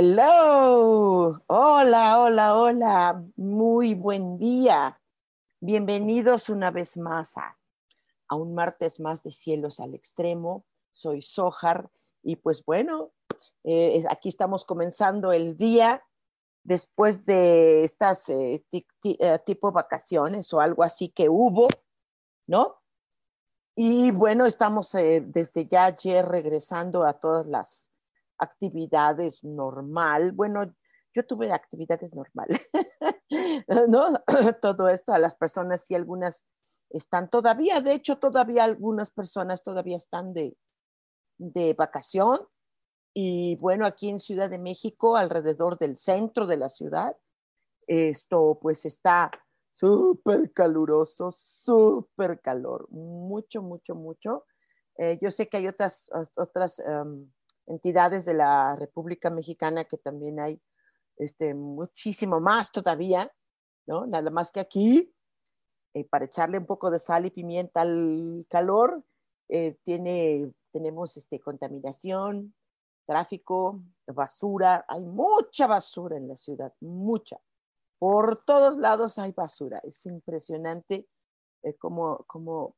Hello, hola, hola, hola, muy buen día. Bienvenidos una vez más a, un martes más de Cielos al Extremo. Soy Sojar y pues bueno, eh, aquí estamos comenzando el día después de estas eh, eh, tipo vacaciones o algo así que hubo, ¿no? Y bueno, estamos desde ya ayer regresando a todas las actividades normal. Bueno, yo tuve actividades normales, ¿no? Todo esto a las personas, sí, algunas están todavía, de hecho, todavía algunas personas todavía están de, de vacación. Y bueno, aquí en Ciudad de México, alrededor del centro de la ciudad, esto pues está súper caluroso, súper calor, mucho, mucho, mucho. Eh, yo sé que hay otras, otras entidades de la República Mexicana que también hay este, muchísimo más todavía, ¿no? Nada más que aquí, eh, para echarle un poco de sal y pimienta al calor, eh, tiene, tenemos este, contaminación, tráfico, basura, hay mucha basura en la ciudad, mucha. Por todos lados hay basura, es impresionante eh, como, como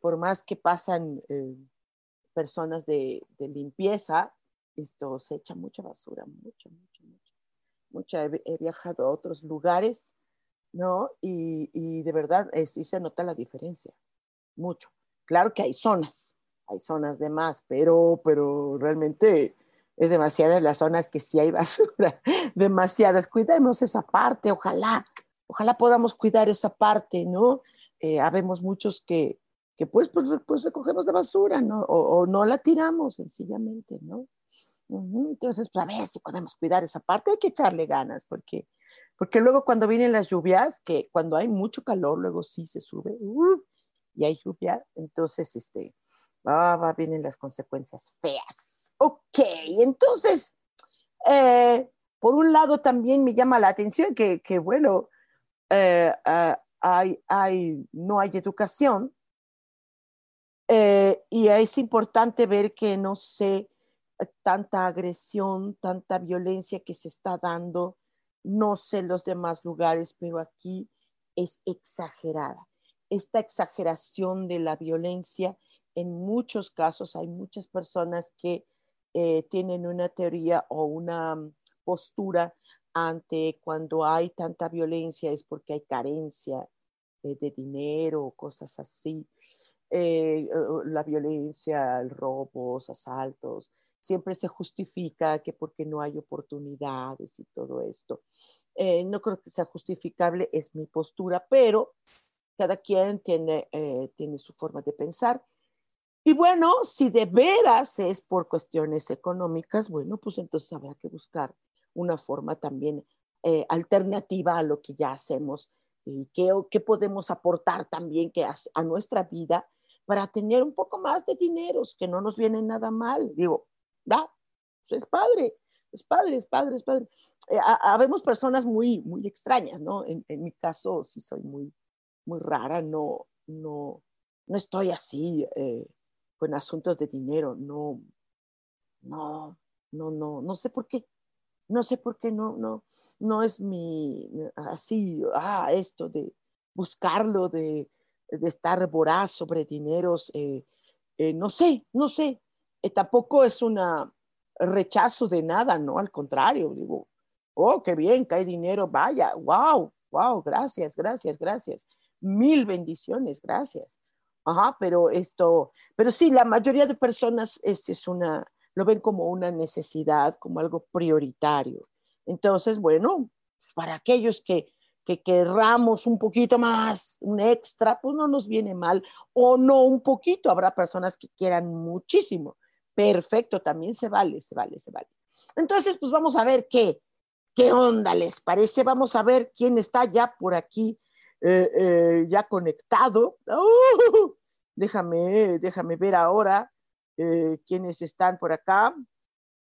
por más que pasan personas de, limpieza, esto se echa mucha basura, mucho, mucho. Mucha, he, viajado a otros lugares, ¿no? Y, de verdad eh, sí se nota la diferencia, mucho. Claro que hay zonas, hay zonas de más, pero, pero realmente es demasiadas las zonas que sí hay basura, demasiadas. Cuidemos esa parte, ojalá, ojalá podamos cuidar esa parte, ¿no? Eh, habemos muchos que, que pues, pues, pues, recogemos la basura, ¿no? O, no la tiramos sencillamente, ¿no? Entonces, pues a ver si podemos cuidar esa parte, hay que echarle ganas, porque, porque luego cuando vienen las lluvias, que cuando hay mucho calor, luego sí se sube uh, y hay lluvia, entonces, este, ah, vienen las consecuencias feas. Ok, entonces, eh, por un lado también me llama la atención que, que bueno, eh, ah, hay, hay, no hay educación eh, y es importante ver que no sé tanta agresión, tanta violencia que se está dando, no sé los demás lugares, pero aquí es exagerada. Esta exageración de la violencia, en muchos casos hay muchas personas que eh, tienen una teoría o una mm, postura ante cuando hay tanta violencia es porque hay carencia eh, de dinero o cosas así. Eh, la violencia, robos, asaltos, siempre se justifica que porque no hay oportunidades y todo esto. Eh, no creo que sea justificable, es mi postura, pero cada quien tiene, eh, tiene su forma de pensar. Y bueno, si de veras es por cuestiones económicas, bueno, pues entonces habrá que buscar una forma también alternativa a lo que ya hacemos y qué, qué podemos aportar también que a, a nuestra vida para tener un poco más de dinero, que no nos viene nada mal. Digo, va, pues es padre, es padre, es padre, es padre. Eh, habemos personas muy, muy extrañas, ¿no? En, mi caso sí soy muy, muy rara, no, no, no estoy así eh, con asuntos de dinero, no, no, no, no, no sé por qué. No sé por qué no, no, no es mi, así, ah, esto de buscarlo, de, de estar voraz sobre dineros, eh, eh, no sé, no sé. Eh, tampoco es una, rechazo de nada, ¿no? Al contrario, digo, oh, qué bien, cae dinero, vaya, wow, wow, gracias, gracias, gracias. Mil bendiciones, gracias. Ajá, pero esto, pero sí, la mayoría de personas es, es una, lo ven como una necesidad, como algo prioritario. Entonces, bueno, pues, para aquellos que, que querramos un poquito más, un extra, pues no nos viene mal, o no un poquito, habrá personas que quieran muchísimo. Perfecto, también se vale, se vale, se vale. Entonces, pues vamos a ver qué, qué onda les parece. Vamos a ver quién está ya por aquí, eh, eh, ya conectado. ¡Uh! déjame, déjame ver ahora eh, quiénes están por acá.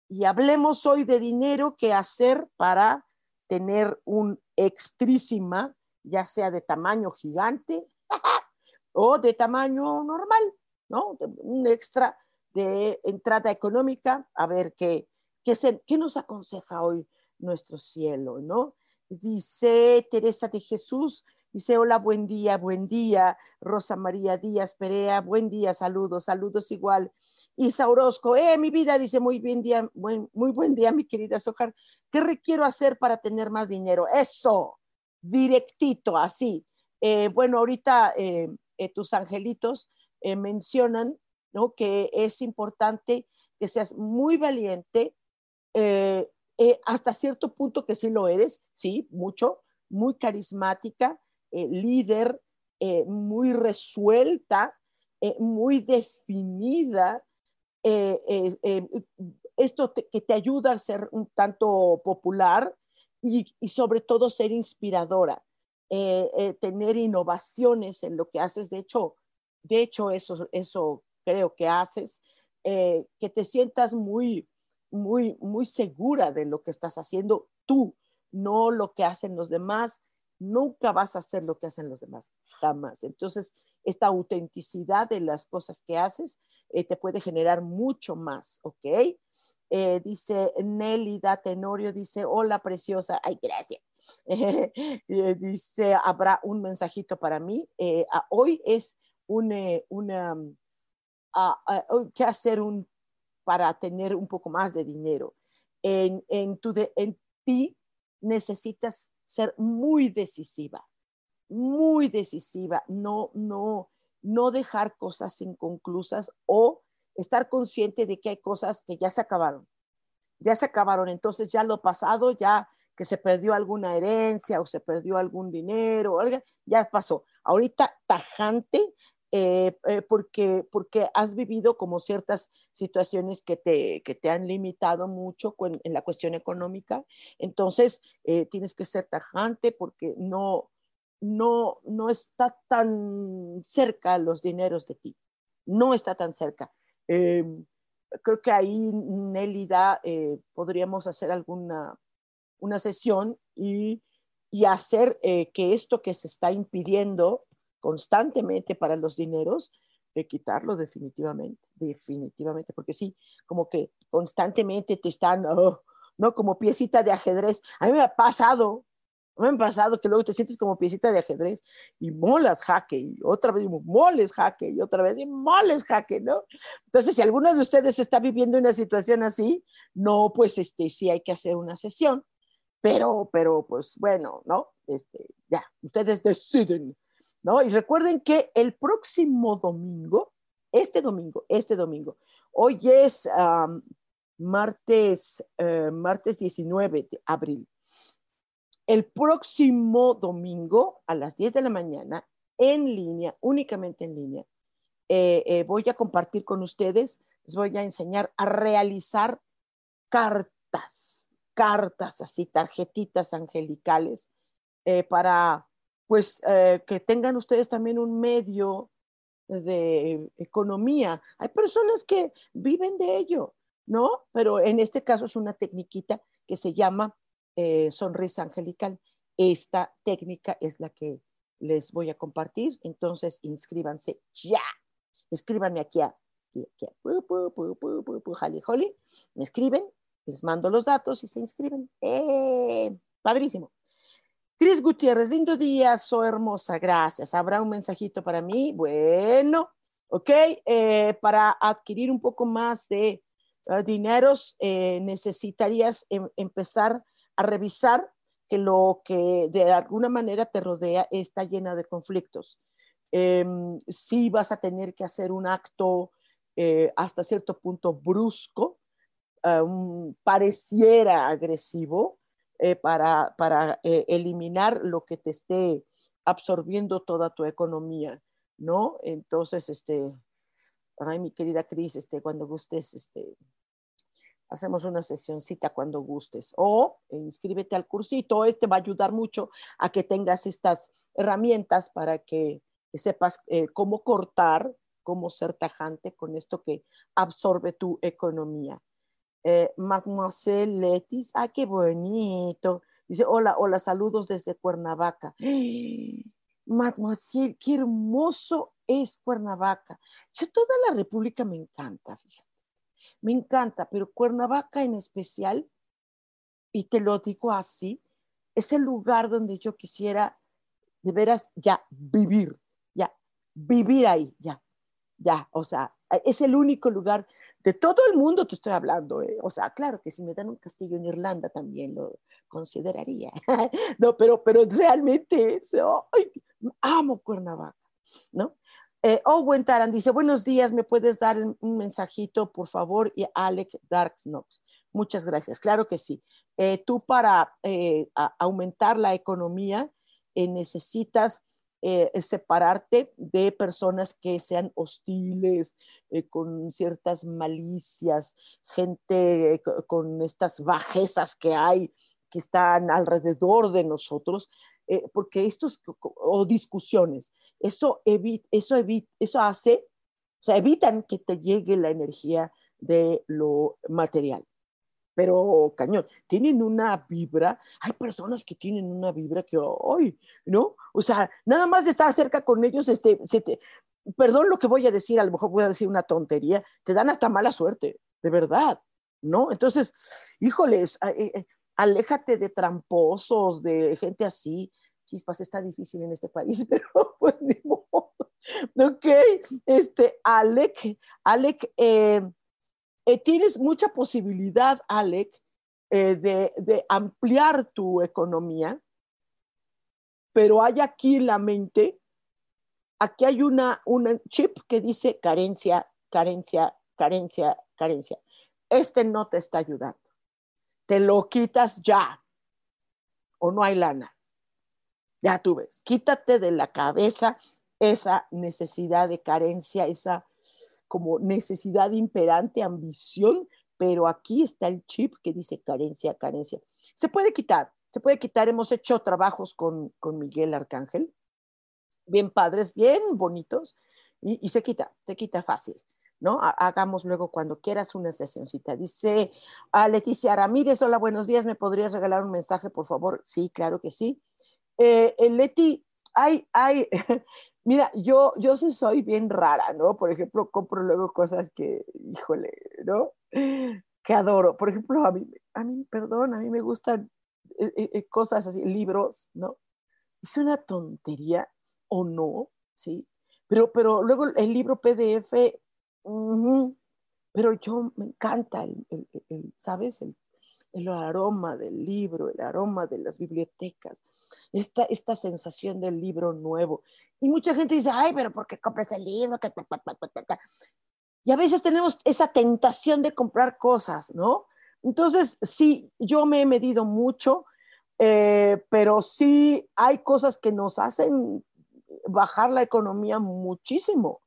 Y hablemos hoy de dinero, qué hacer para tener un extrísima, ya sea de tamaño gigante o de tamaño normal, ¿no? Un extra de entrada económica, a ver qué, qué, qué nos aconseja hoy nuestro cielo, ¿no? Dice Teresa de Jesús, Dice, hola, buen día, buen día. Rosa María Díaz Perea, buen día, saludos, saludos igual. Isa Orozco, eh, mi vida, dice, muy bien día, buen, muy buen día, mi querida Sojar. ¿Qué requiero hacer para tener más dinero? Eso, directito, así. Eh, bueno, ahorita eh, eh, tus angelitos mencionan ¿no? que es importante que seas muy valiente, hasta cierto punto que sí lo eres, sí, mucho, muy carismática, eh, líder, eh, muy resuelta, eh, muy definida. esto que te ayuda a ser un tanto popular y, sobre todo ser inspiradora, tener innovaciones en lo que haces. De hecho, de hecho eso, eso creo que haces, que te sientas muy, muy, muy segura de lo que estás haciendo tú, no lo que hacen los demás, nunca vas a hacer lo que hacen los demás, jamás. Entonces, esta autenticidad de las cosas que haces eh, te puede generar mucho más, ¿ok? Eh, dice Nelly da Tenorio, dice, hola preciosa, ay, gracias. Eh, dice, habrá un mensajito para mí. hoy es una, ¿qué hacer un, para tener un poco más de dinero? En, en, tu en ti necesitas ser muy decisiva, muy decisiva, no, no, no dejar cosas inconclusas o estar consciente de que hay cosas que ya se acabaron, ya se acabaron, entonces ya lo pasado, ya que se perdió alguna herencia o se perdió algún dinero, ya pasó. Ahorita tajante eh, eh, porque, porque has vivido como ciertas situaciones que te, que te han limitado mucho en la cuestión económica. Entonces, eh, tienes que ser tajante porque no, no, no está tan cerca los dineros de ti. No está tan cerca. creo que ahí, Nélida, podríamos hacer alguna una sesión y, y hacer que esto que se está impidiendo constantemente para los dineros, de quitarlo definitivamente, definitivamente, porque sí, como que constantemente te están, oh, ¿no? Como piecita de ajedrez. A mí me ha pasado, me ha pasado que luego te sientes como piecita de ajedrez y molas jaque, y otra vez moles jaque, y otra vez y moles jaque, ¿no? Entonces, si alguno de ustedes está viviendo una situación así, no, pues este, sí hay que hacer una sesión, pero, pero, pues bueno, ¿no? Este, ya, ustedes deciden ¿no? Y recuerden que el próximo domingo, este domingo, este domingo, hoy es martes, eh, martes 19 de abril. El próximo domingo a las 10 de la mañana, en línea, únicamente en línea, eh, eh, voy a compartir con ustedes, les voy a enseñar a realizar cartas, cartas así, tarjetitas angelicales para pues eh, que tengan ustedes también un medio de economía. Hay personas que viven de ello, ¿no? Pero en este caso es una tecniquita que se llama eh, sonrisa angelical. Esta técnica es la que les voy a compartir, entonces inscríbanse ya. Escríbanme aquí a, aquí, me escriben, les mando los datos y se inscriben. ¡Eh! Padrísimo. Cris Gutiérrez, lindo día, soy hermosa, gracias. ¿Habrá un mensajito para mí? Bueno, ok, eh, para adquirir un poco más de eh, dineros, eh, necesitarías em, empezar a revisar que lo que de alguna manera te rodea está llena de conflictos. Em, si vas a tener que hacer un acto eh, hasta cierto punto brusco, pareciera agresivo, para, para eliminar lo que te esté absorbiendo toda tu economía, ¿no? Entonces, este, ay, mi querida Cris, este, cuando gustes, este, hacemos una sesioncita cuando gustes o inscríbete al cursito. Este va a ayudar mucho a que tengas estas herramientas para que sepas eh, cómo cortar, cómo ser tajante con esto que absorbe tu economía. Eh, Mademoiselle Letis, ah, qué bonito. Dice, hola, hola, saludos desde Cuernavaca. Mademoiselle, qué hermoso es Cuernavaca. Yo toda la República me encanta, fíjate me encanta, pero Cuernavaca en especial, y te lo digo así, es el lugar donde yo quisiera de veras ya vivir, ya vivir ahí, ya, ya, o sea, es el único lugar de todo el mundo te estoy hablando, ¿eh? o sea, claro que si me dan un castillo en Irlanda también lo consideraría, no, pero, pero realmente amo Cuernavaca, ¿no? Eh, Owen Taran dice, buenos días, ¿me puedes dar un mensajito, por favor? Y Alec Darksnox, muchas gracias. Claro que sí. Eh, tú para eh, aumentar la economía eh, separarte de personas que sean hostiles, con ciertas malicias, gente con estas bajezas que hay, que están alrededor de nosotros, porque estos, o discusiones, eso, eso, eso hace, o sea, evitan que te llegue la energía de lo material. Pero cañón, tienen una vibra, hay personas que tienen una vibra que, hoy, ¿no? O sea, nada más de estar cerca con ellos, este, perdón lo que voy a decir, a lo mejor voy a decir una tontería, te dan hasta mala suerte, de verdad, ¿no? Entonces, híjoles, eh, eh, aléjate de tramposos, de gente así, chispas, está difícil en este país, pero pues ni modo. Ok, este, Alec, Alec, eh, eh, tienes mucha posibilidad, Alec, eh, de, ampliar tu economía, pero hay aquí la mente, aquí hay una, chip que dice carencia, carencia, carencia, carencia. Este no te está ayudando. Te lo quitas ya o no hay lana. Ya tú ves, quítate de la cabeza esa necesidad de carencia, esa como necesidad imperante, ambición, pero aquí está el chip que dice carencia, carencia. Se puede quitar, se puede quitar. Hemos hecho trabajos con, Miguel Arcángel, bien padres, bien bonitos, y, se quita, se quita fácil. ¿no? Hagamos luego cuando quieras una sesioncita. Dice a Leticia Ramírez, hola, buenos días, ¿me podrías regalar un mensaje, por favor? Sí, claro que sí. Eh, Leti, hay, hay, mira, yo, yo sí soy bien rara, ¿no? Por ejemplo, compro luego cosas que, híjole, ¿no? Que adoro. Por ejemplo, a mí, a mí perdón, a mí me gustan eh, eh, eh, cosas así, libros, ¿no? Es una tontería o no, ¿sí? Pero, pero luego el libro PDF, pero yo me encanta, el, el, ¿sabes? El el aroma del libro, el aroma de las bibliotecas, esta, esta sensación del libro nuevo. Y mucha gente dice, ay, pero ¿por qué compras el libro? Y a veces tenemos esa tentación de comprar cosas, ¿no? Entonces, sí, yo me he medido mucho, eh, pero sí hay cosas que nos hacen bajar la economía muchísimo,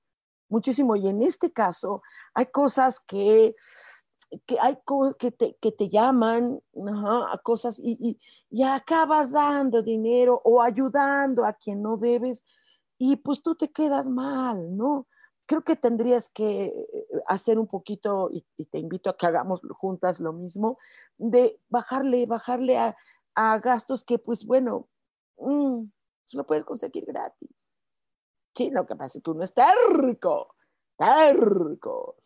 muchísimo. Y en este caso, hay cosas que que hay que te, que te llaman a cosas y, y, acabas dando dinero o ayudando a quien no debes y pues tú te quedas mal, ¿no? Creo que tendrías que eh, hacer un poquito, y, te invito a que hagamos juntas lo mismo, de bajarle, bajarle a, a gastos que pues bueno, mmm, lo puedes conseguir gratis. Sí, lo que pasa es que uno es terco, terco.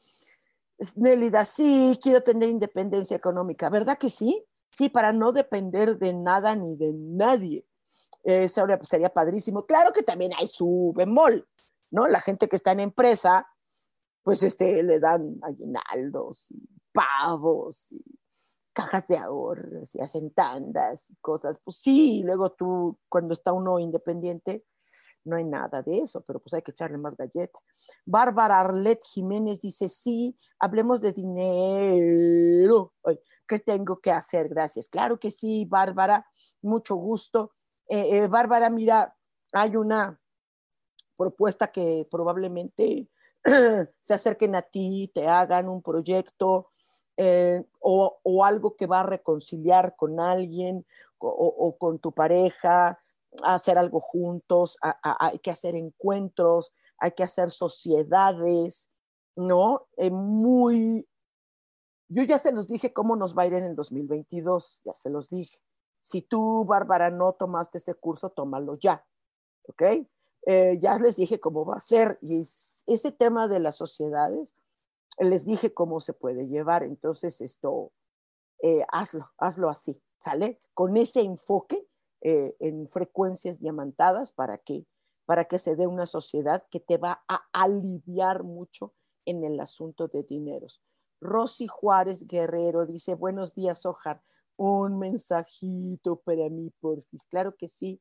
Nélida, sí, quiero tener independencia económica, ¿verdad que sí? Sí, para no depender de nada ni de nadie. Eso sería padrísimo. Claro que también hay su bemol, ¿no? La gente que está en empresa, pues este, le dan aguinaldos y pavos cajas de ahorros y hacen tandas y cosas. Pues sí, luego tú, cuando está uno independiente, no hay nada de eso, pero pues hay que echarle más galleta. Bárbara Arlet Jiménez dice, sí, hablemos de dinero. ¿Qué tengo que hacer? Gracias. Claro que sí, Bárbara, mucho gusto. Eh, eh, Bárbara, mira, hay una propuesta que probablemente se acerquen a ti, te hagan un proyecto eh, o, algo que va a reconciliar con alguien o, con tu pareja, hacer algo juntos, hay que hacer encuentros, hay que hacer sociedades, ¿no? Eh, muy... Yo ya se los dije cómo nos va a ir en el 2022, ya se los dije. Si tú, Bárbara, no tomaste este curso, tómalo ya, ¿ok? Eh, ya les dije cómo va a ser y ese tema de las sociedades, les dije cómo se puede llevar, entonces esto, eh, hazlo, hazlo así, ¿sale? Con ese enfoque eh, en frecuencias diamantadas para que, para que se dé una sociedad que te va a aliviar mucho en el asunto de dineros. Rosy Juárez Guerrero dice, buenos días, Ojar, un mensajito para mí, porfis. Claro que sí.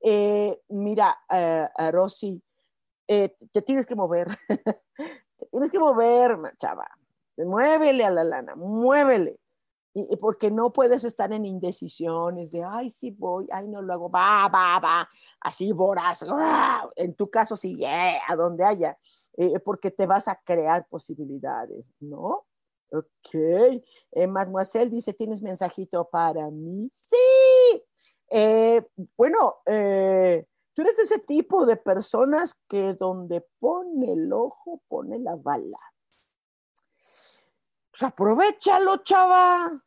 Eh, mira, uh, Rosy, te tienes que mover, te tienes que mover, chava. Muévele a la lana, muévele y, porque no puedes estar en indecisiones de, ay, sí voy, ay, no lo hago, va, va, va, así voraz, en tu caso sí, a donde haya, eh, porque te vas a crear posibilidades, ¿no? Ok, eh, mademoiselle dice, ¿tienes mensajito para mí? Sí. Eh, bueno, tú eres ese tipo de personas que donde pone el ojo, pone la bala. Pues aprovechalo, chava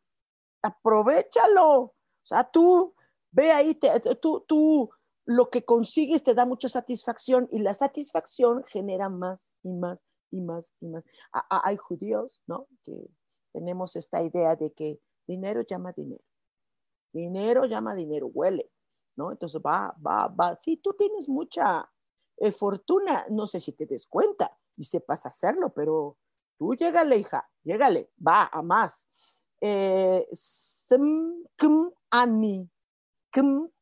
aprovechalo. O sea, tú ve ahí, tú, tú lo que consigues te da mucha satisfacción y la satisfacción genera más y más y más y más. hay judíos, ¿no? Que tenemos esta idea de que dinero llama dinero. Dinero llama dinero, huele, ¿no? Entonces va, va, va. Si tú tienes mucha eh, fortuna, no sé si te des cuenta y sepas hacerlo, pero tú llégale, hija, llégale, va a más eh, Ani.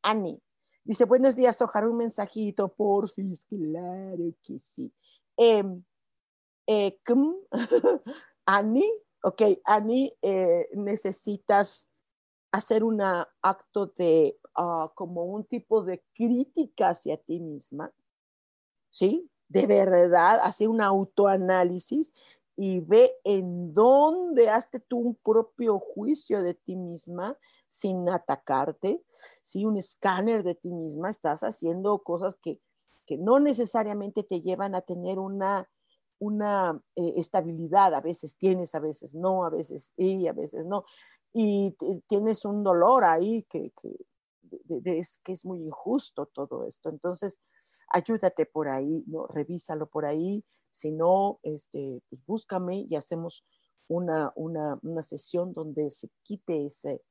Ani. Dice, buenos días, Ojar, un mensajito, porfis, claro que sí. Eh, eh, Ani, ok, Ani, eh, necesitas hacer un acto de, uh, como un tipo de crítica hacia ti misma, ¿sí? De verdad, hacer un autoanálisis y ve en dónde hazte tú un propio juicio de ti misma sin atacarte, si un escáner de ti misma, estás haciendo cosas que, no necesariamente te llevan a tener una, una eh, estabilidad, a veces tienes, a veces no, a veces y a veces no, y tienes un dolor ahí que, es, que es muy injusto todo esto. Entonces, ayúdate por ahí, ¿no? revísalo por ahí, si no, este, pues búscame y hacemos una, una, una sesión donde se quite ese,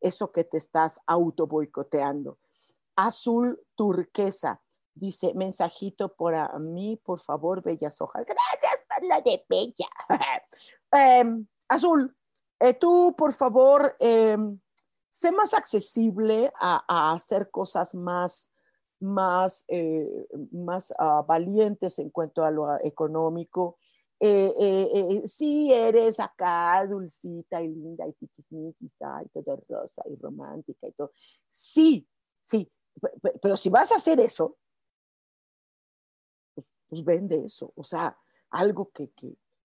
eso que te estás auto boicoteando. Azul turquesa. Dice, mensajito para mí, por favor, Bellas Hojas. Gracias por la de Bella. Em, azul, eh, tú, por favor, em, sé más accesible a, hacer cosas más más, eh, más ah, valientes en cuanto a lo económico. Eh, eh, sí eres acá dulcita y linda y tiquisniquista y todo rosa y romántica y todo. Sí, sí, pero si vas a hacer eso, pues, pues vende eso. O sea, algo que,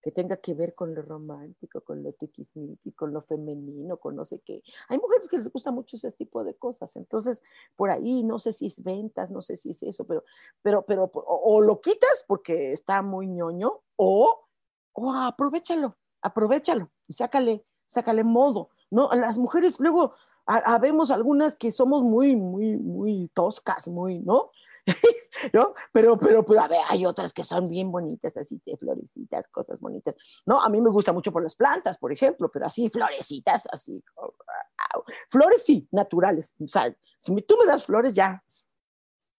que tenga que ver con lo romántico, con lo tiquismiquis, con lo femenino, con no sé qué. Hay mujeres que les gusta mucho ese tipo de cosas, entonces por ahí no sé si es ventas, no sé si es eso, pero, pero, pero, o, lo quitas porque está muy ñoño, o, o aprovechalo, aprovechalo y sácale, sácale modo. No, las mujeres luego habemos algunas que somos muy, muy, muy toscas, muy, ¿no? ¿no? Pero, pero, pero, a ver, hay otras que son bien bonitas, así de florecitas, cosas bonitas, ¿no? A mí me gusta mucho por las plantas, por ejemplo, pero así, florecitas, así, flores sí, naturales, o sea, si tú me das flores, ya,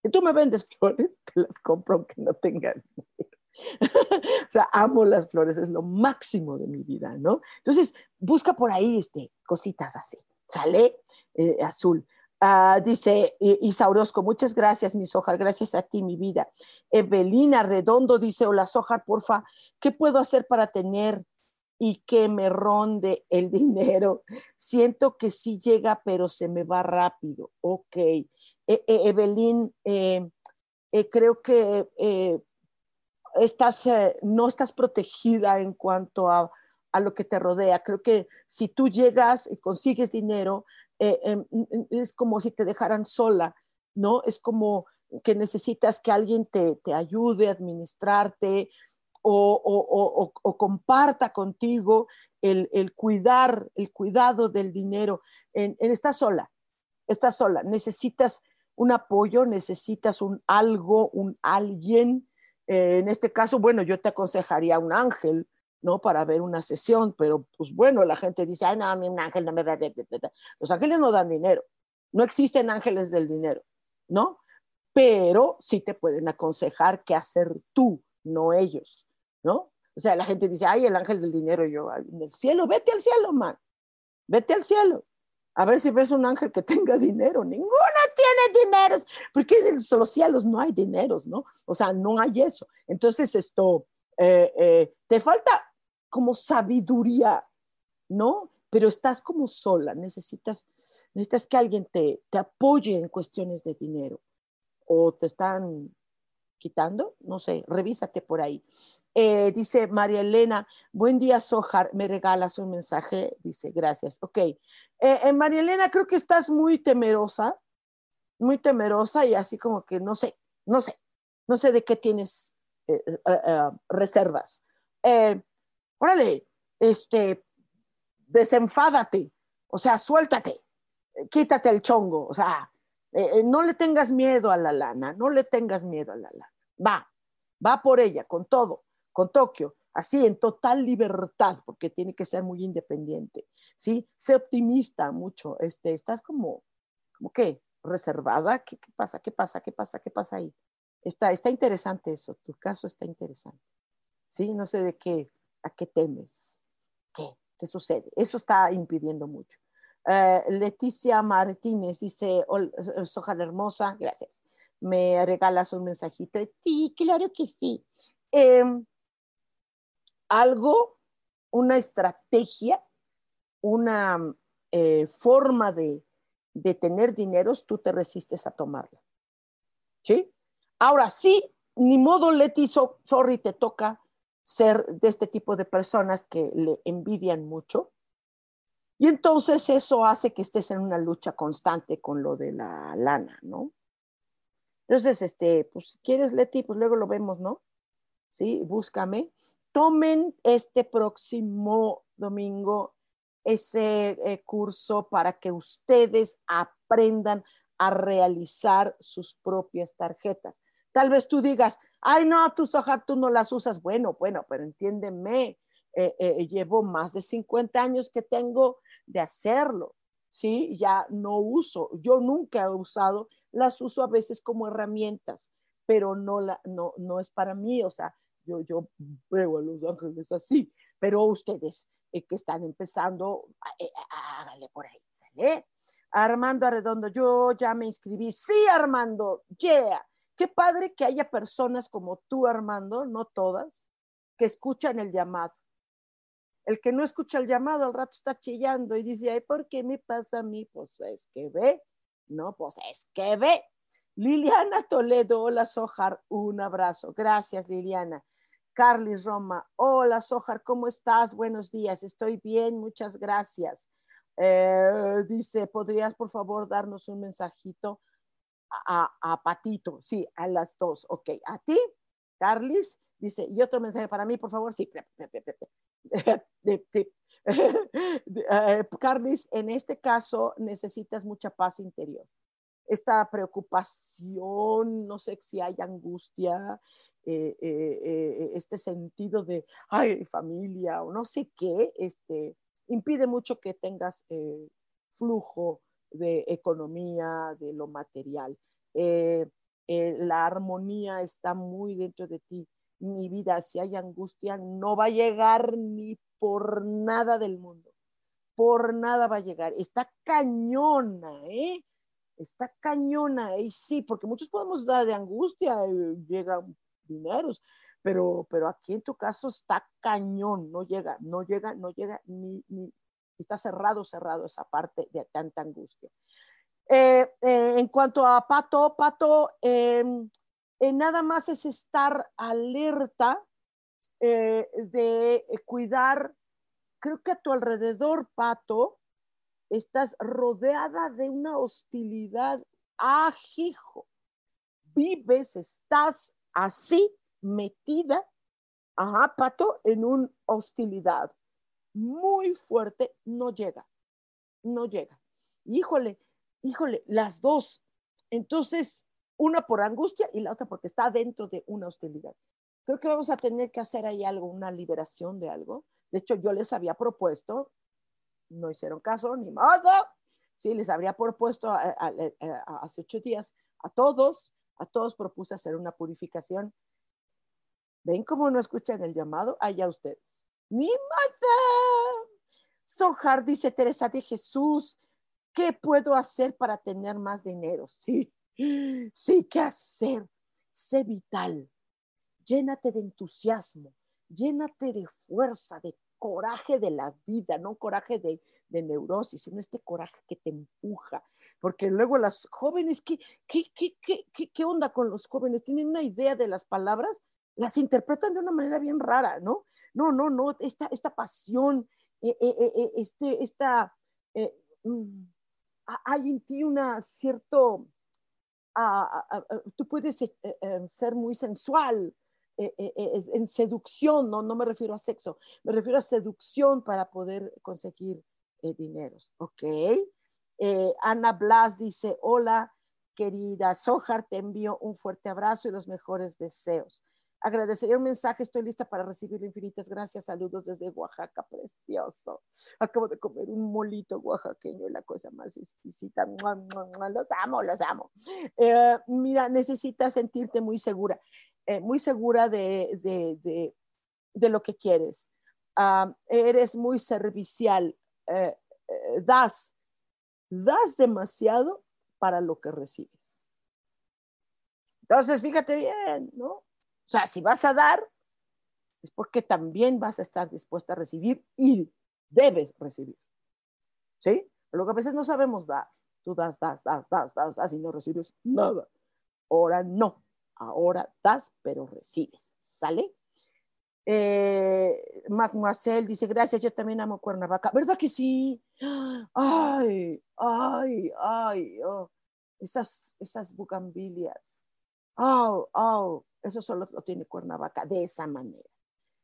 si tú me vendes flores, te las compro aunque no tengan o sea, amo las flores, es lo máximo de mi vida, ¿no? Entonces, busca por ahí este, cositas así. Sale eh, azul. Ah, dice Isa muchas gracias, mi Sojar, gracias a ti, mi vida. Evelina Redondo dice, hola Sojar, porfa, ¿qué puedo hacer para tener y que me ronde el dinero? Siento que sí llega, pero se me va rápido. Ok. E, e, eh, eh, creo que eh, estás, no estás protegida en cuanto a, a lo que te rodea. Creo que si tú llegas y consigues dinero, eh, em, es como si te dejaran sola, ¿no? Es como que necesitas que alguien te, ayude a administrarte o, comparta contigo el, cuidar, el cuidado del dinero. En, estás sola, estás sola, necesitas un apoyo, necesitas un algo, un alguien. Eh, en este caso, bueno, yo te aconsejaría un ángel, ¿no? Para ver una sesión, pero pues bueno, la gente dice, ay, no, a mí un ángel no me da, los ángeles no dan dinero, no existen ángeles del dinero, ¿no? Pero sí te pueden aconsejar qué hacer tú, no ellos, ¿no? O sea, la gente dice, ay, el ángel del dinero, yo, en el cielo, vete al cielo, man, vete al cielo. A ver si ves un ángel que tenga dinero. Ninguno tiene dinero, porque en los cielos no hay dineros, ¿no? O sea, no hay eso. Entonces, esto, eh, eh, te falta como sabiduría, ¿no? Pero estás como sola, necesitas, necesitas que alguien te, te apoye en cuestiones de dinero o te están quitando, no sé, revísate por ahí. Eh, dice María Elena, buen día Sojar, me regalas un mensaje, dice, gracias. Ok, eh, eh, María Elena, creo que estás muy temerosa, muy temerosa y así como que no sé, no sé, no sé de qué tienes reservas órale, este, desenfádate, o sea, suéltate, quítate el chongo, o sea, eh, eh, no le tengas miedo a la lana, no le tengas miedo a la lana. Va, va por ella, con todo, con Tokio, así en total libertad, porque tiene que ser muy independiente, ¿sí? Sé optimista mucho, este, estás como, como qué, reservada, ¿Qué, ¿Qué, pasa? ¿Qué pasa? ¿Qué pasa? ¿Qué pasa ahí? Está, está interesante eso, tu caso está interesante, ¿sí? No sé de qué, ¿A qué temes? ¿Qué? ¿Qué sucede? Eso está impidiendo mucho. Eh, Leticia Martínez dice, Soja Hermosa, gracias. Me regalas un mensajito. Sí, claro que sí. Em, algo, una estrategia, una eh, forma de, de tener dineros, tú te resistes a tomarla. ¿Sí? Ahora sí, ni modo, Leti, sorry, te toca ser de este tipo de personas que le envidian mucho. Y entonces eso hace que estés en una lucha constante con lo de la lana, ¿no? Entonces, este, pues si quieres, Leti, pues luego lo vemos, ¿no? Sí, búscame. Tomen este próximo domingo ese eh, curso para que ustedes aprendan a realizar sus propias tarjetas. Tal vez tú digas, ay, no, tus hojas tú no las usas. Bueno, bueno, pero entiéndeme, eh, eh, llevo más de 50 años que tengo de hacerlo, ¿sí? Ya no uso, yo nunca he usado, las uso a veces como herramientas, pero no, la, no, no es para mí, o sea, yo, yo veo a los ángeles así, pero ustedes eh, que están empezando, háganle por ahí, ¿sale? Armando Arredondo, yo ya me inscribí. Sí, Armando, yeah. Qué padre que haya personas como tú, Armando, no todas, que escuchan el llamado. El que no escucha el llamado al rato está chillando y dice, ¿por qué me pasa a mí? Pues es que ve, no, pues es que ve. Liliana Toledo, hola Sojar, un abrazo. Gracias, Liliana. Carlis Roma, hola Sojar, ¿cómo estás? Buenos días, estoy bien, muchas gracias. Eh, dice, ¿podrías por favor darnos un mensajito? A, Patito, sí, a las dos, ok. A ti, Carlis, dice, y otro mensaje para mí, por favor, sí. Eh, Carlis, en este caso necesitas mucha paz interior. Esta preocupación, no sé si hay angustia, eh, eh, este sentido de, ay, familia o no sé qué, este, impide mucho que tengas flujo de economía, de lo material. Eh, eh, la armonía está muy dentro de ti mi vida, si hay angustia, no va a llegar ni por nada del mundo. Por nada va a llegar. Está cañona, ¿eh? Está cañona. Y sí, porque muchos podemos dar de angustia, eh, llegan dineros, pero, pero aquí en tu caso está cañón, no llega, no llega, no llega, ni, ni está cerrado, cerrado esa parte de tanta angustia. Eh, eh, en cuanto a Pato, Pato, em, eh, nada más es estar alerta de cuidar, creo que a tu alrededor, Pato, estás rodeada de una hostilidad ajijo. Vives, estás así metida, ajá, Pato, en una hostilidad muy fuerte, no llega, no llega. Híjole, híjole, las dos. Entonces, una por angustia y la otra porque está dentro de una hostilidad. Creo que vamos a tener que hacer ahí algo, una liberación de algo. De hecho, yo les había propuesto, no hicieron caso, ni modo. Sí, les habría propuesto hace ocho días a todos, a todos propuse hacer una purificación. ¿Ven cómo no escuchan el llamado? Allá ustedes. ¡Ni modo! Sojar, dice Teresa de Jesús, ¿Qué puedo hacer para tener más dinero? Sí, sí, ¿qué hacer? Sé vital, llénate de entusiasmo, llénate de fuerza, de coraje de la vida, no coraje de, neurosis, sino este coraje que te empuja. Porque luego las jóvenes, ¿qué, qué, qué, qué, qué onda con los jóvenes? Tienen una idea de las palabras, las interpretan de una manera bien rara, ¿no? No, no, no, esta, esta pasión, este, esta... Mm, hay en ti una cierto, tú puedes eh, eh, ser muy sensual eh, en seducción, ¿no? no me refiero a sexo, me refiero a seducción para poder conseguir dineros, ¿ok? Ana Blas dice, hola querida Sojar, te envío un fuerte abrazo y los mejores deseos. Agradecería un mensaje, estoy lista para recibir infinitas gracias. Saludos desde Oaxaca, precioso. Acabo de comer un molito oaxaqueño, la cosa más exquisita. Los amo, los amo. Eh, mira, necesitas sentirte muy segura, eh, muy segura de, de, de, lo que quieres. Ah, eres muy servicial, eh, das, das demasiado para lo que recibes. Entonces, fíjate bien, ¿no? O sea, si vas a dar, es porque también vas a estar dispuesta a recibir y debes recibir. ¿Sí? Lo que a veces no sabemos dar. Tú das, das, das, das, das, das y no recibes nada. Ahora no. Ahora das, pero recibes. ¿Sale? Eh, Mademoiselle dice, gracias, yo también amo Cuernavaca. ¿Verdad que sí? Ay, ay, ay, oh. esas, esas bugambilias. Oh, oh, eso solo lo tiene Cuernavaca, de esa manera.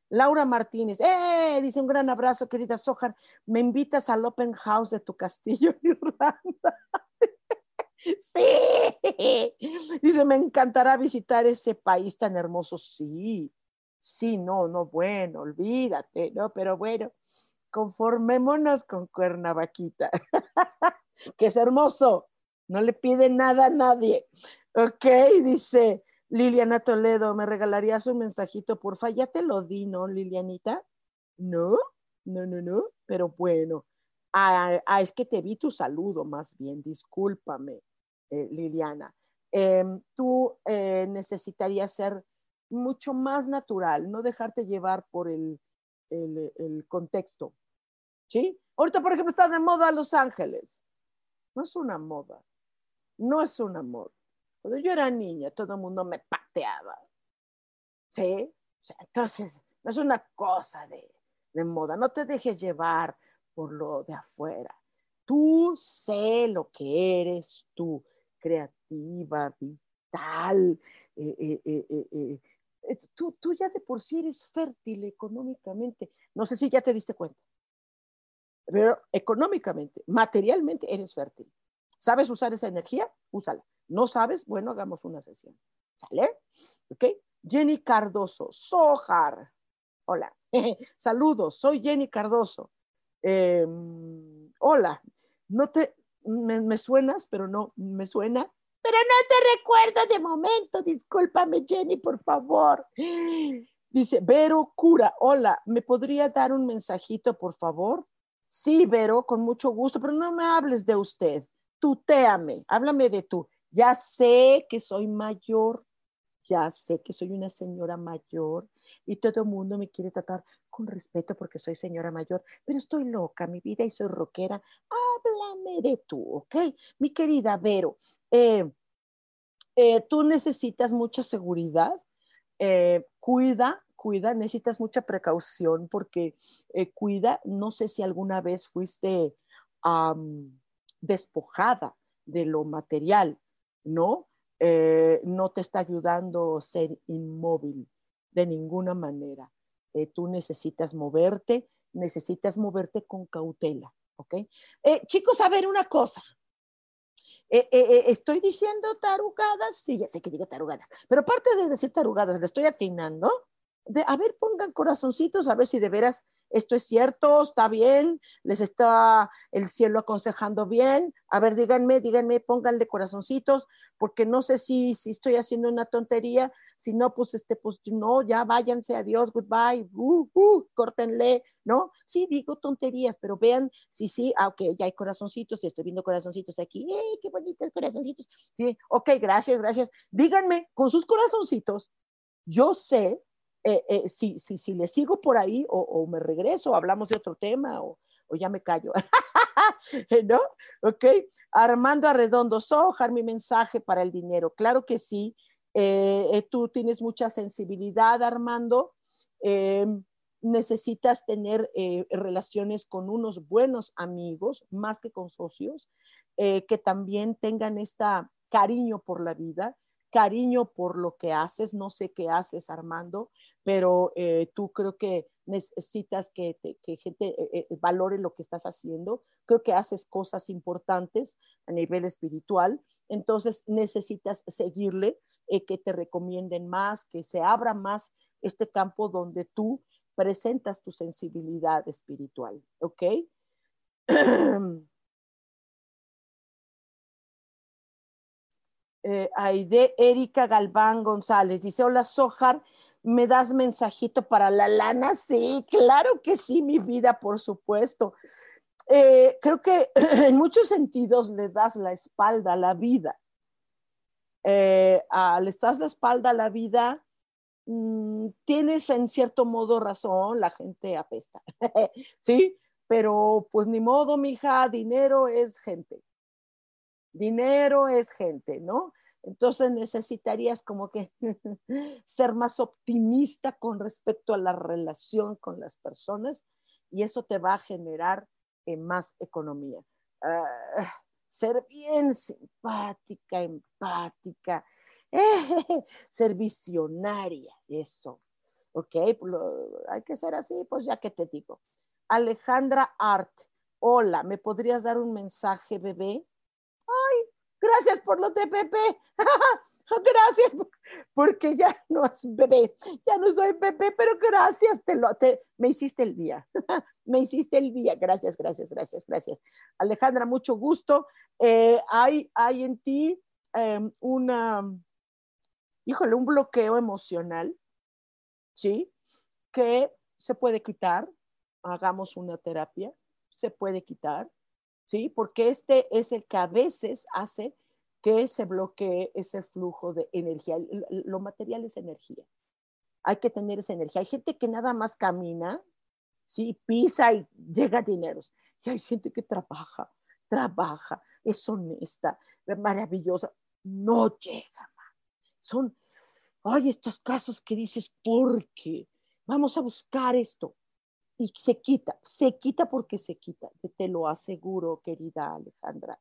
Laura Martínez, ¡eh! Dice un gran abrazo, querida Sojar. Me invitas al open house de tu castillo en Irlanda. sí. Dice, me encantará visitar ese país tan hermoso. Sí, sí, no, no, bueno, olvídate, ¿no? Pero bueno, conformémonos con Cuernavaquita, que es hermoso. No le pide nada a nadie. Ok, dice, Liliana Toledo, ¿me regalarías un mensajito, porfa? Ya te lo di, ¿no, Lilianita? No, no, no, no, pero bueno. Ah, ah es que te vi tu saludo más bien, discúlpame, eh, Liliana. Em, tú eh, necesitarías ser mucho más natural, no dejarte llevar por el, el, contexto. ¿Sí? Ahorita, por ejemplo, está de moda Los Ángeles. No es una moda, no es una moda cuando yo era niña, todo el mundo me pateaba. ¿Sí? entonces, no es una cosa de, de moda. No te dejes llevar por lo de afuera. Tú sé lo que eres tú, creativa, vital. Eh, eh, eh, tú, tú ya de por sí eres fértil económicamente. No sé si ya te diste cuenta, pero económicamente, materialmente eres fértil. ¿Sabes usar esa energía? Úsala. ¿No sabes? Bueno, hagamos una sesión. ¿Sale? ¿Ok? Jenny Cardoso, Sojar. Hola. Saludos, soy Jenny Cardoso. Em, hola. No te, me, suenas, pero no me suena. pero no te recuerdo de momento. Discúlpame, Jenny, por favor. Dice, Vero Cura, hola, ¿me podría dar un mensajito, por favor? Sí, Vero, con mucho gusto, pero no me hables de usted. Tutéame, háblame de tú. Ya sé que soy mayor, ya sé que soy una señora mayor y todo el mundo me quiere tratar con respeto porque soy señora mayor, pero estoy loca, mi vida, y soy rockera. Háblame de tú, ¿ok? Mi querida Vero, eh, eh, tú necesitas mucha seguridad, eh, cuida, cuida, necesitas mucha precaución porque cuida, no sé si alguna vez fuiste despojada de lo material, ¿no? no te está ayudando ser inmóvil de ninguna manera. Eh, tú necesitas moverte, necesitas moverte con cautela, ¿ok? Eh, chicos, a ver una cosa. Eh, estoy diciendo tarugadas, sí, ya sé que digo tarugadas, pero aparte de decir tarugadas, le estoy atinando. De, a ver, pongan corazoncitos, a ver si de veras esto es cierto, está bien, les está el cielo aconsejando bien. A ver, díganme, díganme, pónganle corazoncitos, porque no sé si, si estoy haciendo una tontería. Si no, pues este, pues no, ya váyanse, adiós, goodbye, uh, uh, córtenle, ¿no? Sí, digo tonterías, pero vean, sí, sí, ah, ok, ya hay corazoncitos, estoy viendo corazoncitos aquí, ¡eh, qué bonitos corazoncitos! Sí, ok, gracias, gracias. Díganme, con sus corazoncitos, yo sé eh, eh, si, si, si le sigo por ahí o, me regreso, hablamos de otro tema o, ya me callo. ¿No? Ok. Armando Arredondo, Sojar, mi mensaje para el dinero. Claro que sí. Eh, tú tienes mucha sensibilidad, Armando. necesitas tener relaciones con unos buenos amigos, más que con socios, que también tengan esta cariño por la vida, cariño por lo que haces. No sé qué haces, Armando, pero eh, tú creo que necesitas que, gente eh, eh, valore lo que estás haciendo. Creo que haces cosas importantes a nivel espiritual, entonces necesitas seguirle, que te recomienden más, que se abra más este campo donde tú presentas tu sensibilidad espiritual, ¿ok? Aide Erika Galván González dice, hola Sojar, ¿Me das mensajito para la lana? Sí, claro que sí, mi vida, por supuesto. Eh, creo que en muchos sentidos le das la espalda a la vida. Eh, le das la espalda a la vida, mm, tienes en cierto modo razón, la gente apesta, ¿sí? Pero pues ni modo, mija, dinero es gente. Dinero es gente, ¿no? Entonces necesitarías como que ser más optimista con respecto a la relación con las personas y eso te va a generar eh, más economía. Ah, ser bien simpática, empática, ser visionaria, eso. Ok, pues hay que ser así, pues ya que te digo. Alejandra Art, hola, ¿me podrías dar un mensaje, bebé? Ay, Gracias por lo de bebé. gracias porque ya no es bebé, ya no soy bebé, pero gracias, te lo, te, me hiciste el día, me hiciste el día, gracias, gracias, gracias, gracias. Alejandra, mucho gusto. Eh, hay, hay en ti em, una, híjole, un bloqueo emocional, ¿sí? Que se puede quitar, hagamos una terapia, se puede quitar, ¿sí? Porque este es el que a veces hace que se bloquee ese flujo de energía. Lo material es energía. Hay que tener esa energía. Hay gente que nada más camina, ¿sí? Pisa y llega dinero. Y hay gente que trabaja, trabaja, es honesta, es maravillosa. No llega. Son, ay, estos casos que dices, ¿por qué? Vamos a buscar esto y se quita, se quita porque se quita, te lo aseguro, querida Alejandra.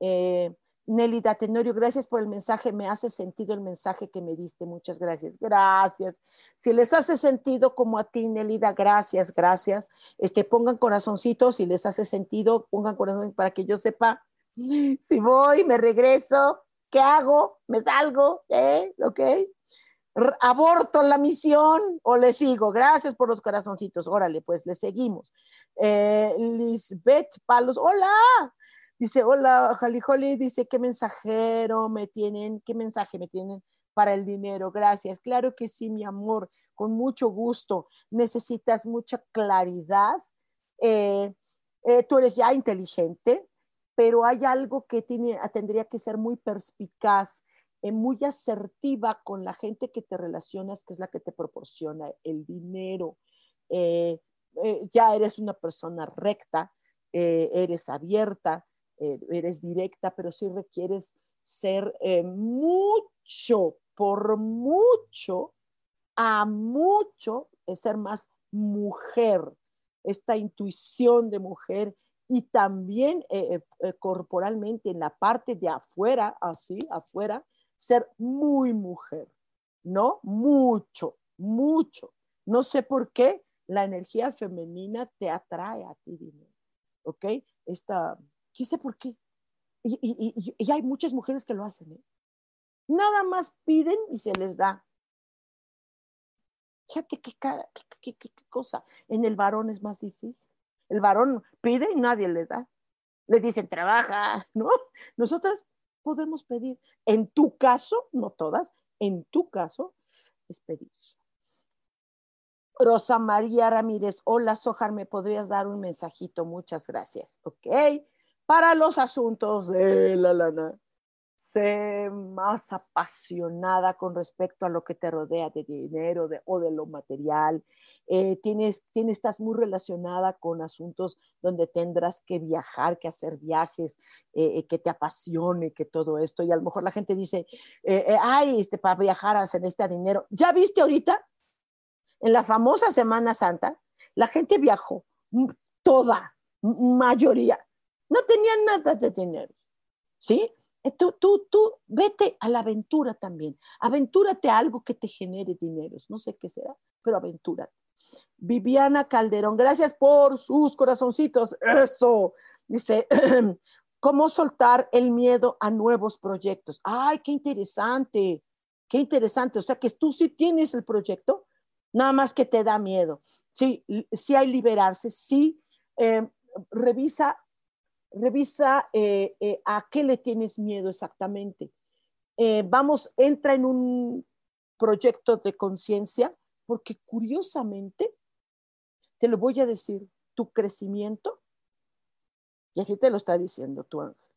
Eh, Nelida Tenorio, gracias por el mensaje, me hace sentido el mensaje que me diste, muchas gracias, gracias. Si les hace sentido como a ti, Nelida, gracias, gracias. Este, pongan corazoncitos, si les hace sentido, pongan corazón para que yo sepa si voy, me regreso, ¿qué hago? ¿Me salgo? ¿Eh? ¿Ok? Aborto la misión o le sigo. Gracias por los corazoncitos. Órale, pues le seguimos. Eh, Lisbeth Palos, hola. Dice, hola, Jalijoli, dice, ¿qué mensajero me tienen? ¿Qué mensaje me tienen para el dinero? Gracias. Claro que sí, mi amor, con mucho gusto. Necesitas mucha claridad. Eh, eh, tú eres ya inteligente, pero hay algo que tiene, tendría que ser muy perspicaz, eh, muy asertiva con la gente que te relacionas, que es la que te proporciona el dinero. ya eres una persona recta, eres abierta, eres directa, pero sí requieres ser mucho, por mucho, a mucho, ser más mujer esta intuición de mujer y también eh, eh, eh, corporalmente en la parte de afuera, así, afuera, ser muy mujer, ¿no? Mucho, mucho. No sé por qué la energía femenina te atrae a ti, ¿ok? Esta, ¿qué sé por qué? Y, hay muchas mujeres que lo hacen, ¿eh? Nada más piden y se les da. Fíjate qué, qué, cosa. En el varón es más difícil. El varón pide y nadie le da. Le dicen, trabaja, ¿no? Nosotras podemos pedir. En tu caso, no todas, en tu caso, es pedir. Rosa María Ramírez, hola Sojar, ¿me podrías dar un mensajito? Muchas gracias. Ok. Para los asuntos de la lana sé más apasionada con respecto a lo que te rodea de dinero o de lo material. Eh, tienes, tienes, estás muy relacionada con asuntos donde tendrás que viajar, que hacer viajes, eh, eh, que te apasione, que todo esto. Y a lo mejor la gente dice, ay, este, para viajar hacer este dinero. ¿Ya viste ahorita? En la famosa Semana Santa, la gente viajó, toda, mayoría. No tenían nada de dinero. ¿Sí? Eh, tú, tú, tú, vete a la aventura también. Aventúrate a algo que te genere dinero. No sé qué será, pero aventúrate. Viviana Calderón, gracias por sus corazoncitos. Eso. Dice, ¿cómo soltar el miedo a nuevos proyectos? Ay, qué interesante. Qué interesante. O sea que tú sí tienes el proyecto, nada más que te da miedo. Sí, sí hay liberarse, sí. Eh, revisa revisa eh, eh, a qué le tienes miedo exactamente. Eh, vamos, entra en un proyecto de conciencia, porque curiosamente, te lo voy a decir, tu crecimiento, y así te lo está diciendo tu ángel,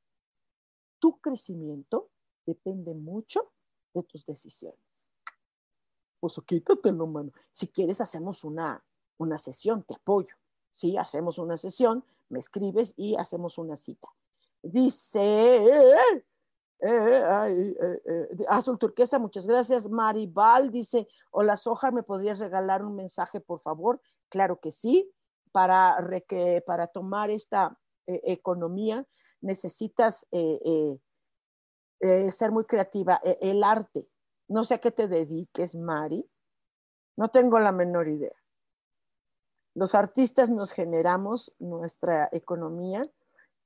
tu crecimiento depende mucho de tus decisiones. Pues quítatelo, mano. Si quieres, hacemos una, una sesión, te apoyo. Sí, hacemos una sesión, me escribes y hacemos una cita. Dice, eh, eh, eh, Azul Turquesa, muchas gracias. Maribal dice, hola Soja, ¿me podrías regalar un mensaje, por favor? Claro que sí. Para, para tomar esta economía necesitas ser muy creativa. El arte, no sé a qué te dediques, Mari. No tengo la menor idea. Los artistas nos generamos nuestra economía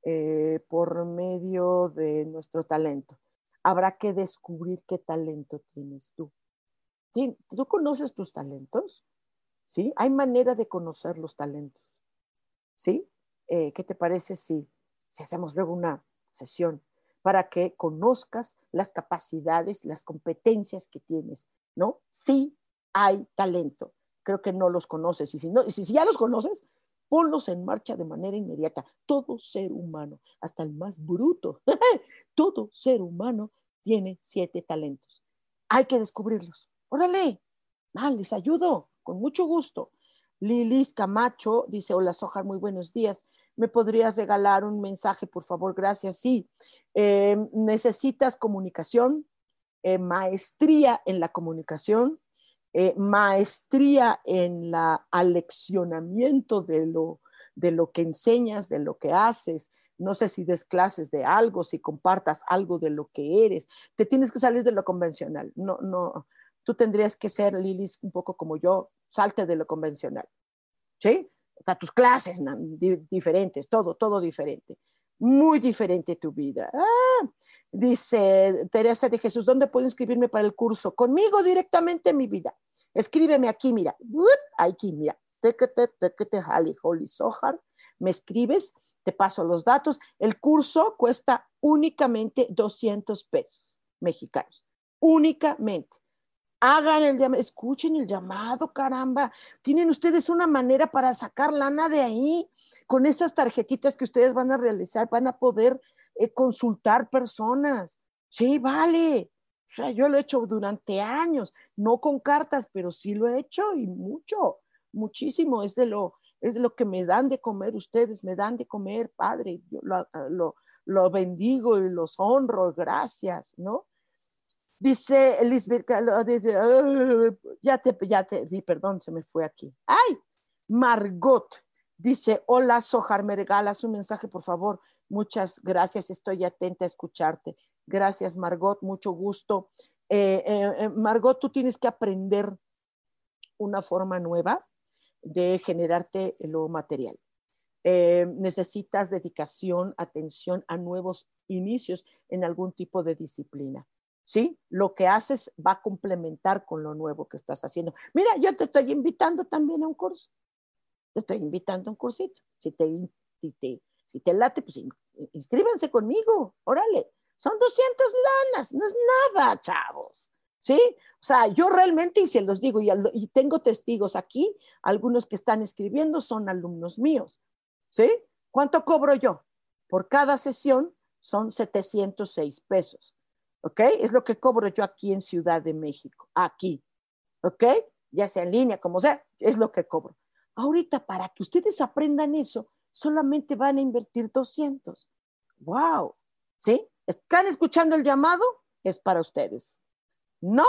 eh, por medio de nuestro talento. Habrá que descubrir qué talento tienes tú. ¿Tú conoces tus talentos? ¿Sí? Hay manera de conocer los talentos. ¿Sí? Eh, ¿Qué te parece si, si hacemos luego una sesión para que conozcas las capacidades, las competencias que tienes? ¿No? Sí hay talento creo que no los conoces. Y si, no, si, ya los conoces, ponlos en marcha de manera inmediata. Todo ser humano, hasta el más bruto, todo ser humano tiene siete talentos. Hay que descubrirlos. Órale, ah, les ayudo, con mucho gusto. Lilis Camacho dice, hola Sojar, muy buenos días. ¿Me podrías regalar un mensaje, por favor? Gracias. Sí, eh, necesitas comunicación, eh, maestría en la comunicación, eh, maestría en la aleccionamiento de lo, de lo que enseñas, de lo que haces. No sé si des clases de algo, si compartas algo de lo que eres. Te tienes que salir de lo convencional. No, no, tú tendrías que ser, Lilis, un poco como yo, salte de lo convencional. ¿Sí? O tus clases diferentes, todo, todo diferente muy diferente tu vida. Ah, dice Teresa de Jesús, ¿dónde puedo inscribirme para el curso? Conmigo directamente mi vida. Escríbeme aquí, mira. Aquí, mira. Holy Sohar. me escribes, te paso los datos. El curso cuesta únicamente 200 pesos mexicanos, únicamente. Hagan el llamado, escuchen el llamado, caramba. Tienen ustedes una manera para sacar lana de ahí. Con esas tarjetitas que ustedes van a realizar, van a poder eh, consultar personas. Sí, vale. O sea, yo lo he hecho durante años, no con cartas, pero sí lo he hecho y mucho, muchísimo. Es de lo, es lo que me dan de comer ustedes, me dan de comer, Padre. Yo lo, lo bendigo y los honro, gracias, ¿no? Dice Elizabeth, ya te, ya te di, perdón, se me fue aquí. ¡Ay! Margot dice, hola Sojar, me regalas un mensaje, por favor. Muchas gracias, estoy atenta a escucharte. Gracias, Margot, mucho gusto. Eh, eh, eh, Margot, tú tienes que aprender una forma nueva de generarte lo material. necesitas dedicación, atención a nuevos inicios en algún tipo de disciplina. ¿Sí? Lo que haces va a complementar con lo nuevo que estás haciendo. Mira, yo te estoy invitando también a un curso. Te estoy invitando a un cursito. Si te, si te, late, pues inscríbanse conmigo. Órale. Son 200 lanas. No es nada, chavos. ¿Sí? O sea, yo realmente, y se los digo, y, y tengo testigos aquí, algunos que están escribiendo son alumnos míos. ¿Sí? ¿Cuánto cobro yo? Por cada sesión son 706 pesos. ¿Ok? Es lo que cobro yo aquí en Ciudad de México, aquí, ¿ok? Ya sea en línea, como sea, es lo que cobro. Ahorita, para que ustedes aprendan eso, solamente van a invertir 200. ¡Wow! ¿Sí? ¿Están escuchando el llamado? Es para ustedes. ¿No?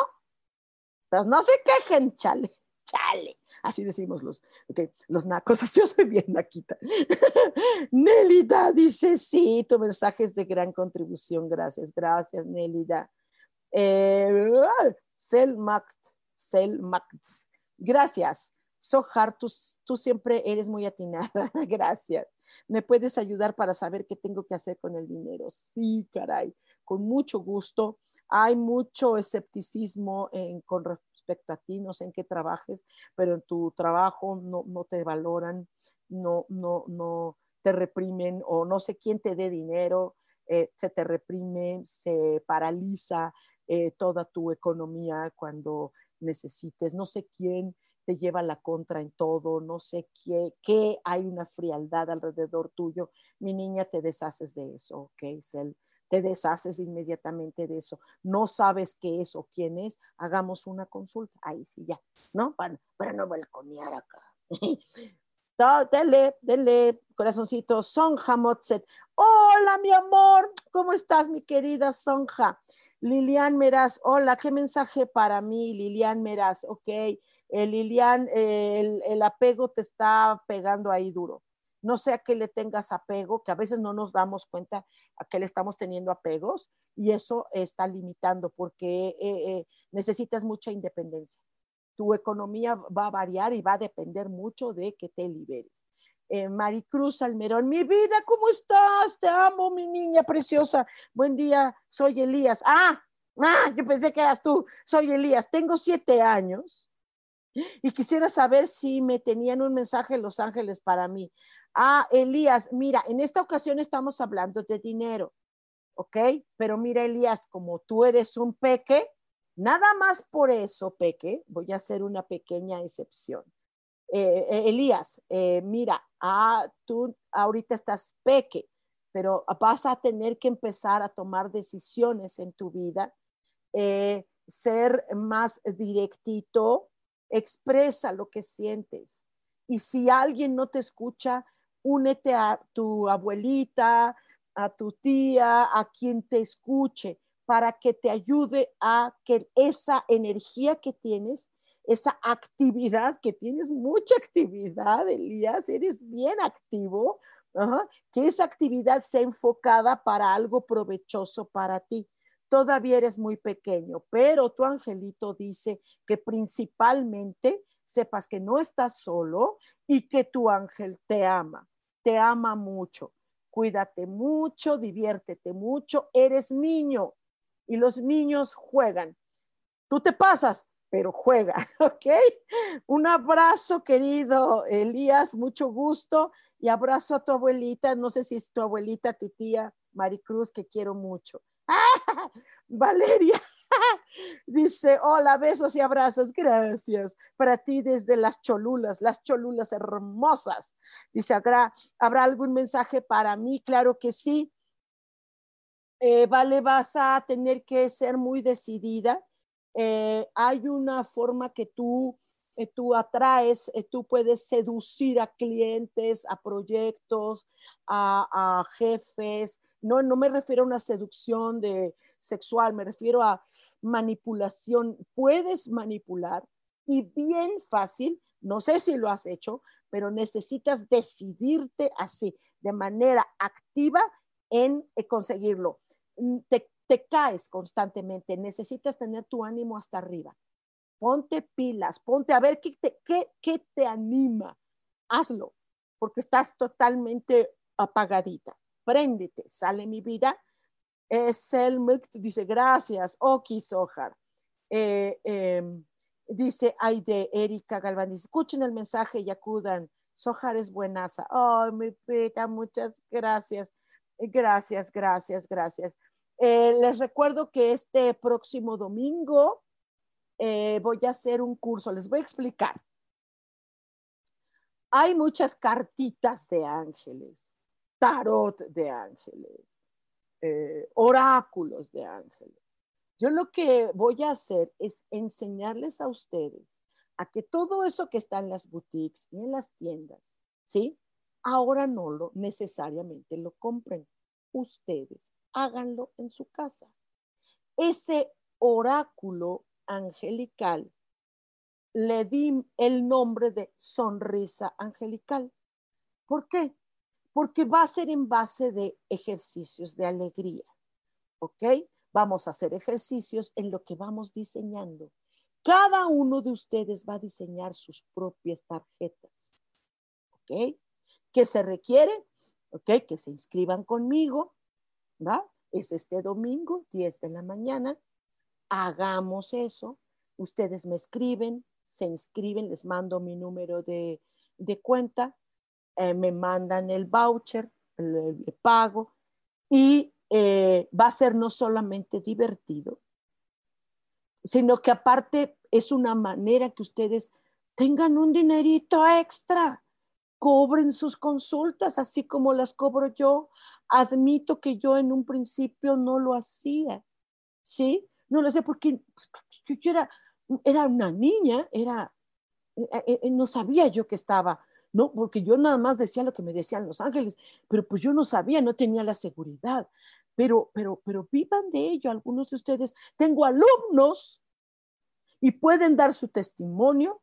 Pues no se quejen, chale, chale. Así decimos los, okay, los nacos. Yo soy bien naquita. Nélida dice, sí, tu mensaje es de gran contribución. Gracias, gracias, Nélida. Eh, Selmact. Gracias. Sohar, tú, tú siempre eres muy atinada. Gracias. ¿Me puedes ayudar para saber qué tengo que hacer con el dinero? Sí, caray con mucho gusto. Hay mucho escepticismo en, con respecto a ti, no sé en qué trabajes, pero en tu trabajo no, no te valoran, no, no, no te reprimen o no sé quién te dé dinero, eh, se te reprime, se paraliza eh, toda tu economía cuando necesites, no sé quién te lleva la contra en todo, no sé qué, qué hay una frialdad alrededor tuyo, mi niña te deshaces de eso, ¿ok? Cel? Te deshaces inmediatamente de eso. No sabes qué es o quién es, hagamos una consulta. Ahí sí, ya, ¿no? Para, para no balconear acá. dele, dele, corazoncito, Sonja Motzet. Hola, mi amor, ¿cómo estás, mi querida Sonja? Lilian Meraz, hola, ¿qué mensaje para mí, Lilian Meraz? Ok, eh, Lilian, el, el apego te está pegando ahí duro no sea que le tengas apego, que a veces no nos damos cuenta a que le estamos teniendo apegos y eso está limitando porque eh, eh, necesitas mucha independencia. Tu economía va a variar y va a depender mucho de que te liberes. Eh, Maricruz Almerón, mi vida, ¿cómo estás? Te amo, mi niña preciosa. Buen día, soy Elías. Ah, ah, yo pensé que eras tú. Soy Elías, tengo siete años y quisiera saber si me tenían un mensaje en Los Ángeles para mí. Ah, Elías, mira, en esta ocasión estamos hablando de dinero, ¿ok? Pero mira, Elías, como tú eres un peque, nada más por eso, peque, voy a hacer una pequeña excepción. Eh, eh, Elías, eh, mira, ah, tú ahorita estás peque, pero vas a tener que empezar a tomar decisiones en tu vida, ser más directito, expresa lo que sientes. Y si alguien no te escucha, únete a tu abuelita, a tu tía, a quien te escuche, para que te ayude a que esa energía que tienes, esa actividad que tienes, mucha actividad, Elías, eres bien activo, que esa actividad sea enfocada para algo provechoso para ti. Todavía eres muy pequeño, pero tu angelito dice que principalmente sepas que no estás solo y que tu ángel te ama te ama mucho. Cuídate mucho, diviértete mucho, eres niño y los niños juegan. Tú te pasas, pero juega, ¿ok? Un abrazo, querido Elías, mucho gusto y abrazo a tu abuelita, no sé si es tu abuelita, tu tía Maricruz, que quiero mucho. Valeria dice, hola, besos y abrazos, gracias. Para ti desde las cholulas, las cholulas hermosas. Dice, ¿habrá, ¿habrá algún mensaje para mí? Claro que sí. Eh, vale, vas a tener que ser muy decidida eh, hay una forma que tú, eh, tú atraes, tú puedes seducir a clientes, a proyectos, a, jefes. No, no me refiero a una seducción de, sexual, me refiero a manipulación. Puedes manipular y bien fácil, no sé si lo has hecho, pero necesitas decidirte así, de manera activa en conseguirlo. Mm, te caes constantemente, necesitas tener tu ánimo hasta arriba. Ponte pilas, ponte a ver qué te, qué, te anima. Hazlo, porque estás totalmente apagadita. Préndete, sale mi vida. Es el dice gracias, Oki Sohar. Eh, em, dice Aide Erika Galván, escuchen el mensaje y acudan. Sohar es buenaza. Oh, mi pita, muchas gracias. Gracias, gracias, gracias. Eh, les recuerdo que este próximo domingo eh, voy a hacer un curso, les voy a explicar. Hay muchas cartitas de ángeles, tarot de ángeles, eh, oráculos de ángeles. Yo lo que voy a hacer es enseñarles a ustedes a que todo eso que está en las boutiques y en las tiendas, ¿sí? Ahora no lo necesariamente lo compren. Ustedes háganlo en su casa. Ese oráculo angelical le di el nombre de sonrisa angelical. ¿Por qué? Porque va a ser en base de ejercicios de alegría. ¿Ok? Vamos a hacer ejercicios en lo que vamos diseñando. Cada uno de ustedes va a diseñar sus propias tarjetas. ¿Ok? ¿Qué se requiere? ¿Ok? Que se inscriban conmigo ¿va? Es este domingo, 10 de la mañana. Hagamos eso. Ustedes me escriben, se inscriben, les mando mi número de, cuenta, eh, me mandan el voucher, el, pago y eh, va a ser no solamente divertido, sino que aparte es una manera que ustedes tengan un dinerito extra, cobren sus consultas, así como las cobro yo, Admito que yo en un principio no lo hacía, ¿sí? No lo hacía porque yo era, era una niña, era, eh, no sabía yo que estaba, ¿no? Porque yo nada más decía lo que me decían los ángeles, pero pues yo no sabía, no tenía la seguridad. Pero, pero, pero vivan de ello, algunos de ustedes. Tengo alumnos y pueden dar su testimonio.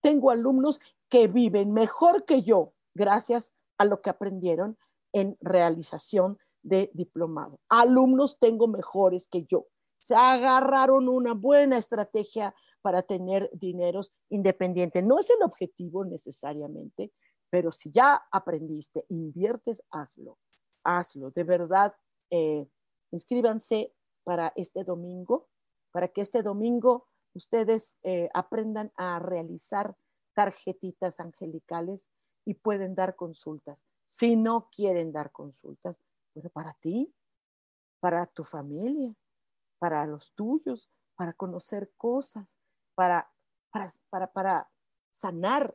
Tengo alumnos que viven mejor que yo gracias a lo que aprendieron en realización de diplomado. Alumnos tengo mejores que yo. Se agarraron una buena estrategia para tener dineros independientes. No es el objetivo necesariamente, pero si ya aprendiste, inviertes, hazlo. Hazlo. De verdad, eh, inscríbanse para este domingo, para que este domingo ustedes eh, aprendan a realizar tarjetitas angelicales y pueden dar consultas si no quieren dar consultas, pero para ti, para tu familia, para los tuyos, para conocer cosas, para, para, para, sanar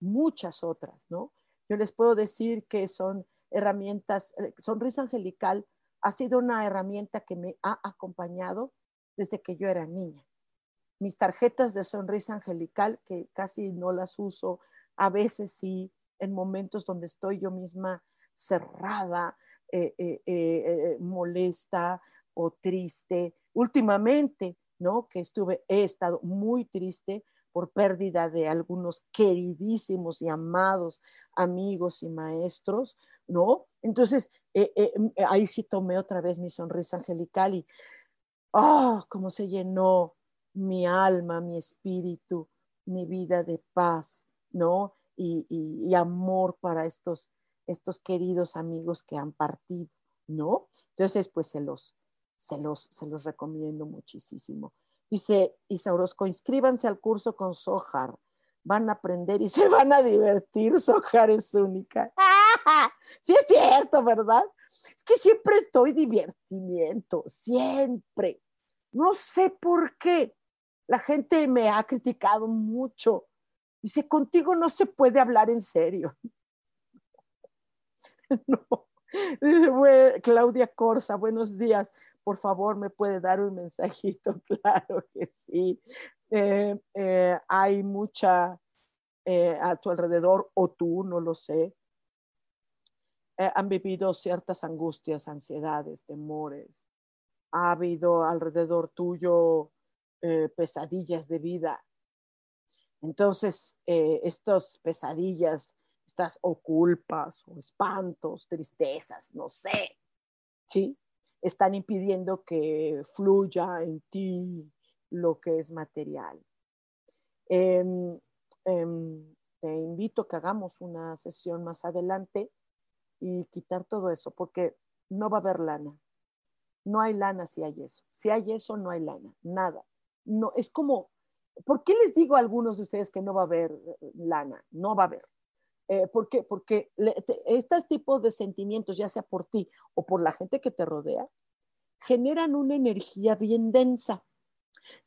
muchas otras, ¿no? Yo les puedo decir que son herramientas, eh, Sonrisa Angelical ha sido una herramienta que me ha acompañado desde que yo era niña. Mis tarjetas de Sonrisa Angelical, que casi no las uso, a veces sí, en momentos donde estoy yo misma cerrada, eh, eh, molesta o triste. Últimamente, ¿no? Que estuve, he estado muy triste por pérdida de algunos queridísimos y amados amigos y maestros, ¿no? Entonces, ahí sí tomé otra vez mi sonrisa angelical y, ¡oh! Cómo se llenó mi alma, mi espíritu, mi vida de paz, ¿no? y, amor para estos, estos queridos amigos que han partido, ¿no? Entonces, pues se los, se los, se los recomiendo muchísimo. Dice Isa Orozco, inscríbanse al curso con Sojar. Van a aprender y se van a divertir. Sojar es única. Sí es cierto, ¿verdad? Es que siempre estoy divertimiento, siempre. No sé por qué. La gente me ha criticado mucho. Dice, contigo no se puede hablar en serio. no. Claudia Corsa, buenos días. Por favor, ¿me puede dar un mensajito? Claro que sí. Eh, eh, hay mucha eh, a tu alrededor, o tú, no lo sé. han vivido ciertas angustias, ansiedades, temores. Ha habido alrededor tuyo pesadillas de vida. Entonces, estas pesadillas estas o culpas o espantos, tristezas, no sé, ¿sí? Están impidiendo que fluya en ti lo que es material. Em, em, te invito a que hagamos una sesión más adelante y quitar todo eso, porque no va a haber lana. No hay lana si hay eso. Si hay eso, no hay lana, nada. No, es como, ¿por qué les digo a algunos de ustedes que no va a haber eh, lana? No va a haber. Eh, ¿Por qué? Porque estos tipos de sentimientos, ya sea por ti o por la gente que te rodea, generan una energía bien densa.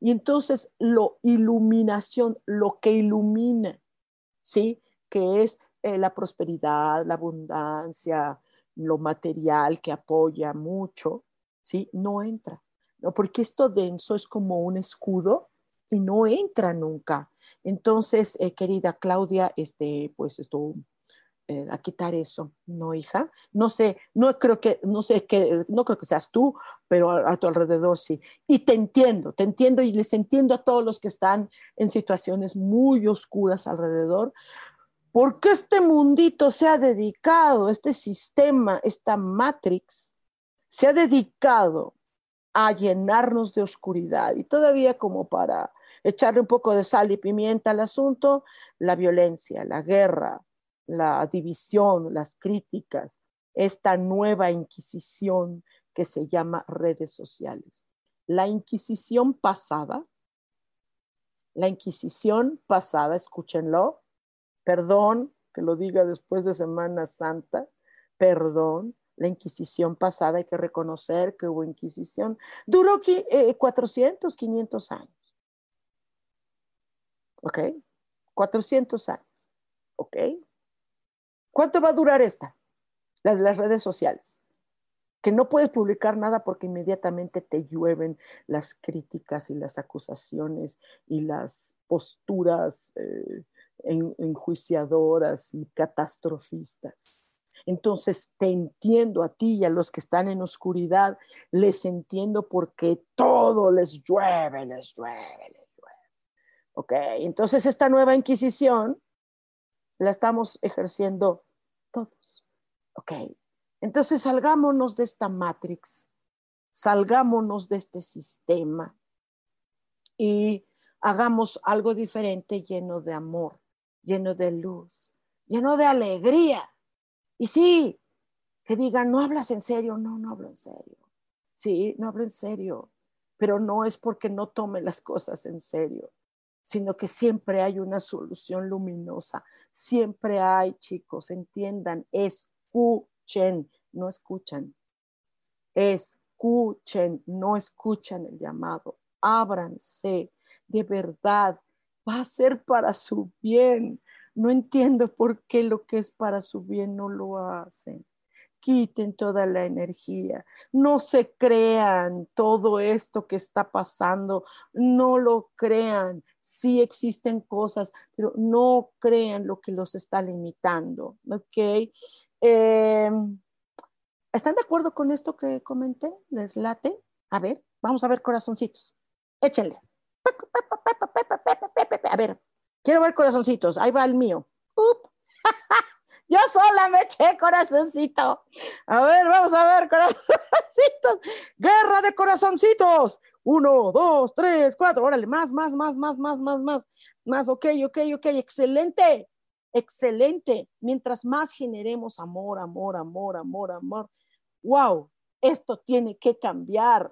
Y entonces lo iluminación, lo que ilumina, ¿sí? Que es eh, la prosperidad, la abundancia, lo material que apoya mucho, ¿sí? No entra. ¿no? Porque esto denso es como un escudo y no entra nunca. Entonces, eh, querida Claudia, este, pues esto, eh, a quitar eso, ¿no, hija? No sé, no creo que, no sé que, no creo que seas tú, pero a, tu alrededor sí. Y te entiendo, te entiendo y les entiendo a todos los que están en situaciones muy oscuras alrededor, porque este mundito se ha dedicado, este sistema, esta matrix, se ha dedicado a llenarnos de oscuridad y todavía como para echarle un poco de sal y pimienta al asunto, la violencia, la guerra, la división, las críticas, esta nueva inquisición que se llama redes sociales. La inquisición pasada, la inquisición pasada, escúchenlo, perdón que lo diga después de Semana Santa, perdón, la Inquisición pasada, hay que reconocer que hubo Inquisición, duró 400, 500 eh, años. ¿Ok? 400 años. ¿Ok? ¿Cuánto va a durar esta? Las las redes sociales. Que no puedes publicar nada porque inmediatamente te llueven las críticas y las acusaciones y las posturas eh, enjuiciadoras y catastrofistas. Entonces te entiendo a ti y a los que están en oscuridad, les entiendo porque todo les llueve, les llueve, ¿Ok? Entonces esta nueva Inquisición la estamos ejerciendo todos. ¿Ok? Entonces salgámonos de esta matrix, salgámonos de este sistema y hagamos algo diferente lleno de amor, lleno de luz, lleno de alegría. Y sí, que digan, no hablas en serio, no, no hablo en serio. Sí, no hablo en serio, pero no es porque no tome las cosas en serio sino que siempre hay una solución luminosa. Siempre hay, chicos, entiendan, escuchen, no escuchan. Escuchen, no escuchan el llamado. Ábranse, de verdad, va a ser para su bien. No entiendo por qué lo que es para su bien no lo hacen quiten toda la energía, no se crean todo esto que está pasando, no lo crean, sí existen cosas, pero no crean lo que los está limitando, ¿ok? Em, ¿Están de acuerdo con esto que comenté? ¿Les late? A ver, vamos a ver corazoncitos, échenle. A ver, quiero ver corazoncitos, ahí va el mío. Yo sola me eché corazoncito. A ver, vamos a ver, corazoncitos. Guerra de corazoncitos. Uno, dos, tres, cuatro. Órale, más, más, más, más, más, más, más. Más, ok, ok, ok. Excelente. Excelente. Mientras más generemos amor, amor, amor, amor, amor. Wow, esto tiene que cambiar.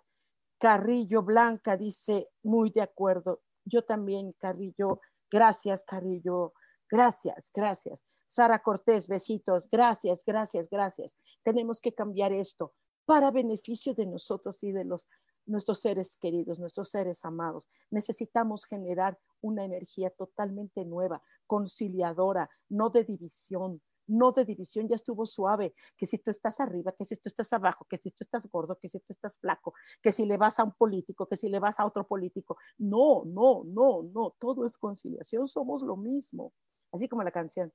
Carrillo Blanca dice, muy de acuerdo. Yo también, Carrillo. Gracias, Carrillo. Gracias, gracias. Sara Cortés, besitos. Gracias, gracias, gracias. Tenemos que cambiar esto para beneficio de nosotros y de los nuestros seres queridos, nuestros seres amados. Necesitamos generar una energía totalmente nueva, conciliadora, no de división, no de división, ya estuvo suave, que si tú estás arriba, que si tú estás abajo, que si tú estás gordo, que si tú estás flaco, que si le vas a un político, que si le vas a otro político. No, no, no, no, todo es conciliación, somos lo mismo. Así como la canción,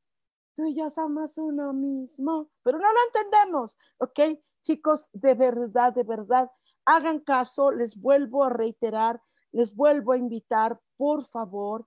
tú y yo somos uno mismo, pero no lo entendemos, ¿ok? Chicos, de verdad, de verdad, hagan caso, les vuelvo a reiterar, les vuelvo a invitar, por favor,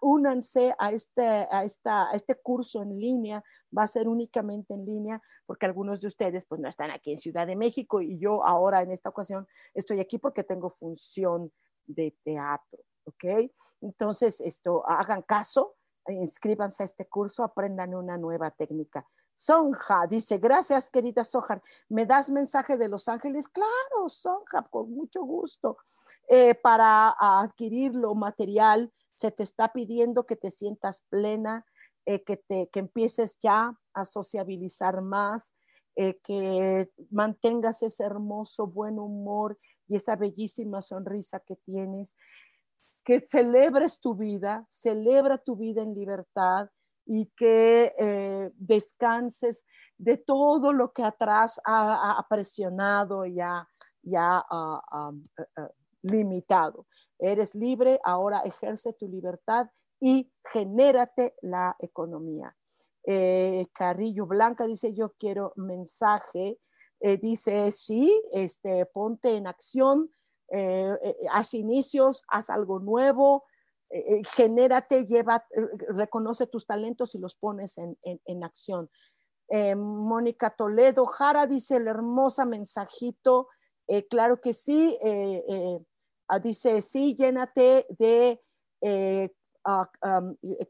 únanse a este, a, esta, a este curso en línea, va a ser únicamente en línea, porque algunos de ustedes pues no están aquí en Ciudad de México y yo ahora en esta ocasión estoy aquí porque tengo función de teatro, ¿ok? Entonces, esto, hagan caso, inscríbanse a este curso, aprendan una nueva técnica. Sonja dice, gracias querida Sojar, ¿me das mensaje de Los Ángeles? Claro, Sonja, con mucho gusto. Eh, para adquirir lo material, se te está pidiendo que te sientas plena, eh, que, te, que empieces ya a sociabilizar más, eh, que mantengas ese hermoso buen humor y esa bellísima sonrisa que tienes, que celebres tu vida, celebra tu vida en libertad y que eh, descanses de todo lo que atrás ha, presionado y ha, limitado. Eres libre, ahora ejerce tu libertad y genérate la economía. Eh, Carrillo Blanca dice, yo quiero mensaje. Eh, dice, sí, este, ponte en acción, eh, haz inicios, haz algo nuevo, genérate, lleva, reconoce tus talentos y los pones en, en acción. Mónica Toledo Jara dice el hermosa mensajito, claro que sí, Ah, dice, sí, llénate de eh, ah,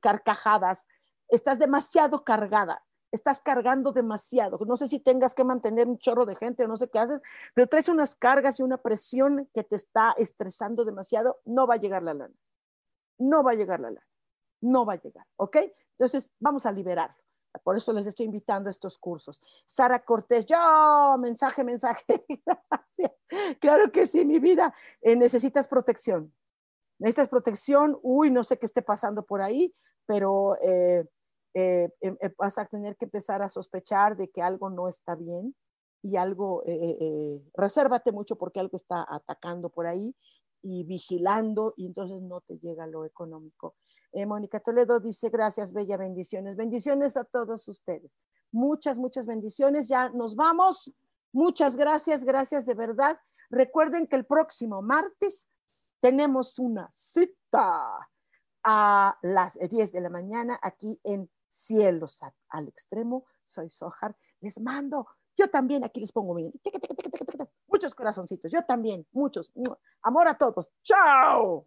carcajadas. Estás demasiado cargada, estás cargando demasiado. No sé si tengas que mantener un chorro de gente o no sé qué haces, pero traes unas cargas y una presión que te está estresando demasiado. No va a llegar la lana. No va a llegar la lana. No va a llegar, ¿ok? Entonces, vamos a liberarlo. Por eso les estoy invitando a estos cursos. Sara Cortés, yo, mensaje, mensaje. Gracias. Claro que sí, mi vida. Eh, necesitas protección. Necesitas protección. Uy, no sé qué esté pasando por ahí, pero eh, eh, em, vas a tener que empezar a sospechar de que algo no está bien y algo, resérvate mucho porque algo está atacando por ahí y vigilando y entonces no te llega lo económico. Eh, Mónica Toledo dice, gracias, bella, bendiciones. Bendiciones a todos ustedes. Muchas, muchas bendiciones. Ya nos vamos. Muchas gracias, gracias de verdad. Recuerden que el próximo martes tenemos una cita a las 10 de la mañana aquí en Cielos al Extremo. Soy Sojar. Les mando, yo también aquí les pongo muchos corazoncitos. Yo también, muchos. Amor a todos. Chao.